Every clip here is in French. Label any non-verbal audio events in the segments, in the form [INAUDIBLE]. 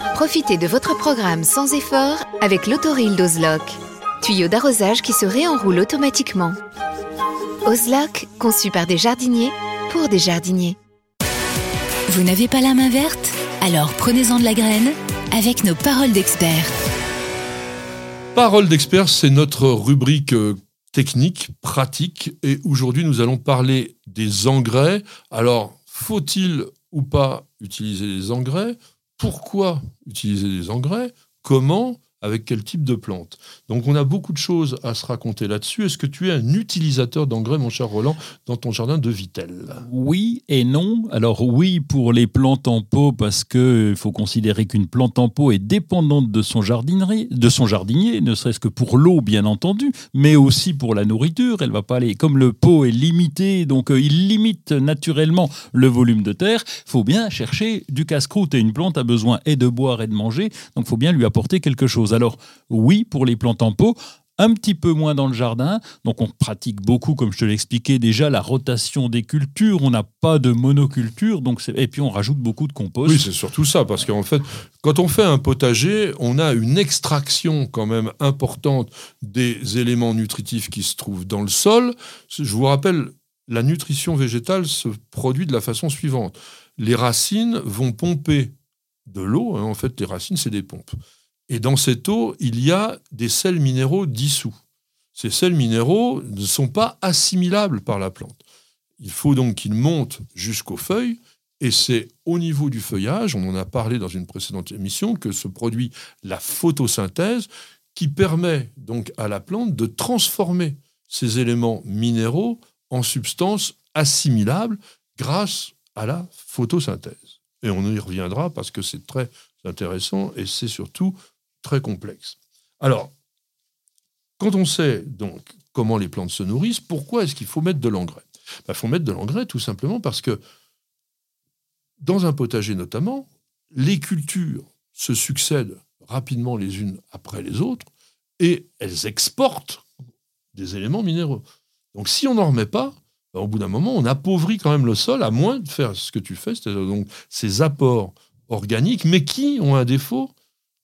Profitez de votre programme sans effort avec l'autoril d'Ozlock. Tuyau d'arrosage qui se réenroule automatiquement. Ozlock, conçu par des jardiniers pour des jardiniers. Vous n'avez pas la main verte? Alors prenez-en de la graine avec nos paroles d'experts. Paroles d'experts, c'est notre rubrique euh, technique, pratique. Et aujourd'hui, nous allons parler des engrais. Alors, faut-il ou pas utiliser les engrais? Pourquoi utiliser des engrais, comment, avec quel type de plante. Donc on a beaucoup de choses à se raconter là-dessus. Est-ce que tu es un utilisateur d'engrais, mon cher Roland, dans ton jardin de Vitel Oui et non. Alors oui pour les plantes en pot parce qu'il faut considérer qu'une plante en pot est dépendante de son, de son jardinier, ne serait-ce que pour l'eau bien entendu, mais aussi pour la nourriture. Elle va pas aller comme le pot est limité, donc euh, il limite naturellement le volume de terre. Il faut bien chercher du casse-croûte et une plante a besoin et de boire et de manger, donc il faut bien lui apporter quelque chose. Alors oui, pour les plantes en pot, un petit peu moins dans le jardin. Donc on pratique beaucoup, comme je te l'expliquais déjà, la rotation des cultures. On n'a pas de monoculture, donc et puis on rajoute beaucoup de compost. Oui, c'est surtout ça, parce qu'en fait, quand on fait un potager, on a une extraction quand même importante des éléments nutritifs qui se trouvent dans le sol. Je vous rappelle, la nutrition végétale se produit de la façon suivante. Les racines vont pomper de l'eau. Hein. en fait, les racines, c'est des pompes. Et dans cette eau, il y a des sels minéraux dissous. Ces sels minéraux ne sont pas assimilables par la plante. Il faut donc qu'ils montent jusqu'aux feuilles, et c'est au niveau du feuillage, on en a parlé dans une précédente émission, que se produit la photosynthèse qui permet donc à la plante de transformer ces éléments minéraux en substances assimilables grâce à la photosynthèse. Et on y reviendra parce que c'est très intéressant et c'est surtout très complexe. Alors, quand on sait donc comment les plantes se nourrissent, pourquoi est-ce qu'il faut mettre de l'engrais? Il ben, faut mettre de l'engrais tout simplement parce que dans un potager notamment, les cultures se succèdent rapidement les unes après les autres et elles exportent des éléments minéraux. Donc si on n'en remet pas, ben, au bout d'un moment, on appauvrit quand même le sol, à moins de faire ce que tu fais, c'est-à-dire donc ces apports organiques, mais qui ont un défaut,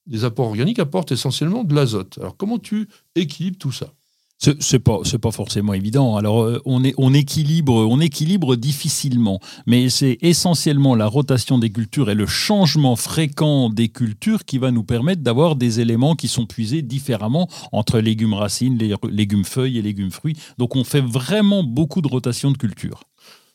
des apports organiques apportent essentiellement de l'azote. Alors comment tu équilibres tout ça? C'est pas c'est pas forcément évident. Alors euh, on est on équilibre on équilibre difficilement, mais c'est essentiellement la rotation des cultures et le changement fréquent des cultures qui va nous permettre d'avoir des éléments qui sont puisés différemment entre légumes racines, les légumes feuilles et légumes fruits. Donc on fait vraiment beaucoup de rotation de cultures.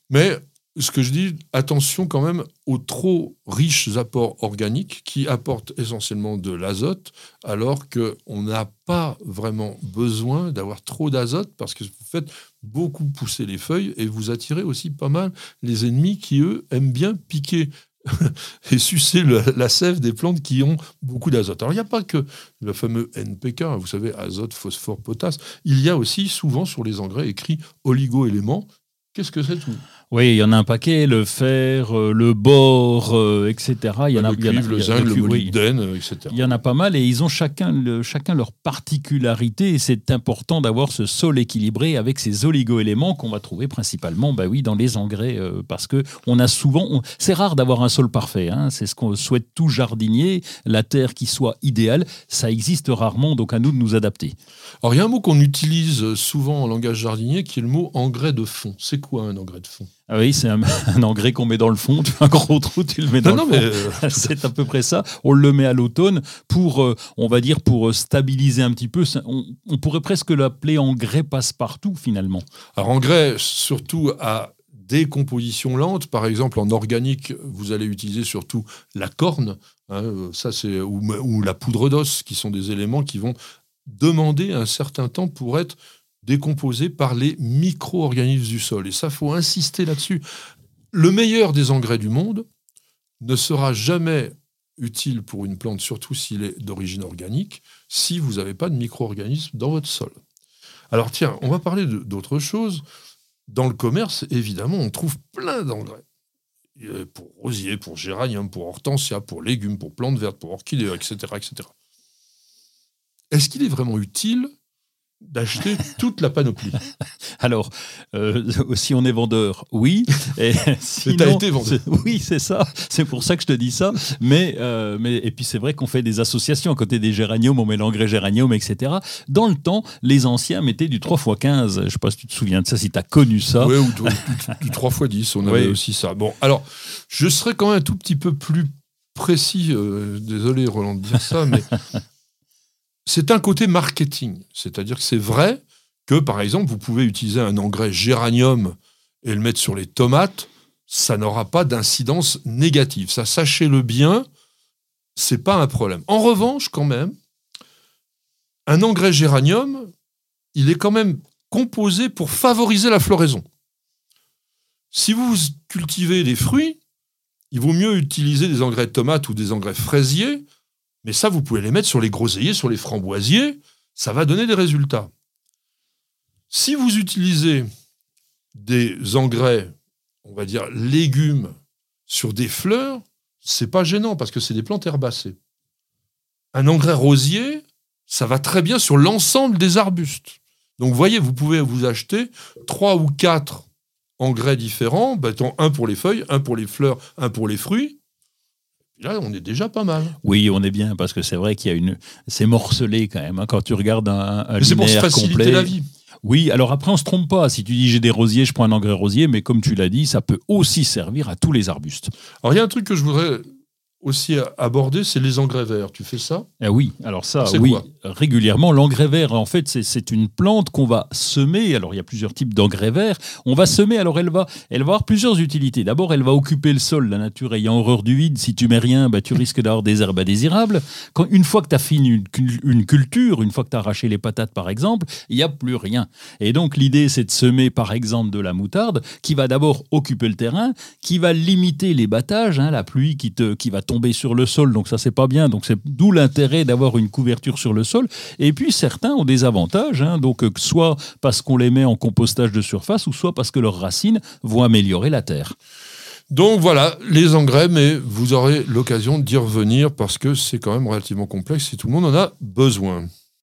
Mais ce que je dis, attention quand même aux trop riches apports organiques qui apportent essentiellement de l'azote, alors qu'on n'a pas vraiment besoin d'avoir trop d'azote parce que vous faites beaucoup pousser les feuilles et vous attirez aussi pas mal les ennemis qui, eux, aiment bien piquer [LAUGHS] et sucer la sève des plantes qui ont beaucoup d'azote. Alors il n'y a pas que le fameux NPK, vous savez, azote, phosphore, potasse. Il y a aussi souvent sur les engrais écrit oligo-éléments Qu'est-ce que c'est tout? Oui, il y en a un paquet, le fer, euh, le bore, euh, etc. Il y en a, Le cuivre, le zinc, le oui. molybdène, euh, etc. Il y en a pas mal et ils ont chacun, le- chacun leur particularité et c'est important d'avoir ce sol équilibré avec ces oligo-éléments qu'on va trouver principalement bah oui, dans les engrais euh, parce que on a souvent, on- c'est rare d'avoir un sol parfait, hein, c'est ce qu'on souhaite tout jardinier, la terre qui soit idéale, ça existe rarement donc à nous de nous adapter. Alors, il y a un mot qu'on utilise souvent en langage jardinier qui est le mot engrais de fond. C'est quoi un engrais de fond Ah oui, c'est un, [LAUGHS] un engrais qu'on met dans le fond, tu fais un gros trou, tu le mets dans Non, non, le mais fond. euh, [LAUGHS] C'est à peu près ça. On le met à l'automne pour, euh, on va dire, pour euh, stabiliser un petit peu. On, on pourrait presque l'appeler engrais passe-partout finalement. Alors, engrais, surtout à décomposition lente, par exemple en organique, vous allez utiliser surtout la corne, hein, euh, ça c'est ou, ou la poudre d'os, qui sont des éléments qui vont demander un certain temps pour être décomposés par les micro-organismes du sol. Et ça, faut insister là-dessus. Le meilleur des engrais du monde ne sera jamais utile pour une plante, surtout s'il est d'origine organique, si vous n'avez pas de micro-organismes dans votre sol. Alors tiens, on va parler d'autre chose. Dans le commerce, évidemment, on trouve plein d'engrais. Euh, Pour rosier, pour géranium, pour hortensia, pour légumes, pour plantes vertes, pour orchidées, etc. etc. Est-ce qu'il est vraiment utile d'acheter toute la panoplie [LAUGHS] Alors, euh, si on est vendeur, oui. Et [LAUGHS] sinon, été vendeur. Oui, c'est ça. C'est pour ça que je te dis ça. Mais, euh, mais et puis c'est vrai qu'on fait des associations à côté des géraniums, on met l'engrais géranium, etc. Dans le temps, les anciens mettaient du 3 x 15. Je ne sais pas si tu te souviens de ça, si tu as connu ça. Ouais, ou du, du- du 3 x 10, on [LAUGHS] avait Oui. aussi ça. Bon, alors, je serais quand même un tout petit peu plus précis. euh, désolé, Roland, de dire ça, mais c'est un côté marketing. C'est-à-dire que c'est vrai que, par exemple, vous pouvez utiliser un engrais géranium et le mettre sur les tomates, ça n'aura pas d'incidence négative. Ça, sachez-le bien, c'est pas un problème. En revanche, quand même, un engrais géranium, il est quand même composé pour favoriser la floraison. Si vous cultivez des fruits, il vaut mieux utiliser des engrais de tomates ou des engrais fraisiers, mais ça, vous pouvez les mettre sur les groseilliers, sur les framboisiers, ça va donner des résultats. Si vous utilisez des engrais, on va dire légumes, sur des fleurs, c'est pas gênant parce que c'est des plantes herbacées. Un engrais rosier, ça va très bien sur l'ensemble des arbustes. Donc, vous voyez, vous pouvez vous acheter trois ou quatre engrais différents, mettons un pour les feuilles, un pour les fleurs, un pour les fruits. Là, on est déjà pas mal. Oui, on est bien parce que c'est vrai qu'il y a une. C'est morcelé quand même. hein, quand tu regardes un, c'est pour se faciliter complet. la vie. Oui, alors après, on se trompe pas. Si tu dis j'ai des rosiers, je prends un engrais rosier, mais comme tu l'as dit, ça peut aussi servir à tous les arbustes. Alors, il y a un truc que je voudrais aussi aborder, c'est les engrais verts. Tu fais ça Eh oui, alors ça, oui, régulièrement, l'engrais vert, en fait, c'est- une plante qu'on va semer. Alors, il y a plusieurs types d'engrais verts. On va semer, alors elle va, elle va avoir plusieurs utilités. D'abord, elle va occuper le sol, la nature ayant horreur du vide. Si tu mets rien, bah, tu risques d'avoir des herbes indésirables. Quand, une fois que tu as fini une culture, une fois que tu as arraché les patates, par exemple, il n'y a plus rien. Et donc, l'idée, c'est de semer, par exemple, de la moutarde, qui va d'abord occuper le terrain, qui va limiter les battages, hein, la pluie qui, te, qui va tomber sur le sol, donc ça c'est pas bien, donc c'est d'où l'intérêt d'avoir une couverture sur le sol. Et puis certains ont des avantages, hein, donc euh, soit parce qu'on les met en compostage de surface, ou soit parce que leurs racines vont améliorer la terre. Donc voilà, les engrais, mais vous aurez l'occasion d'y revenir parce que c'est quand même relativement complexe et tout le monde en a besoin.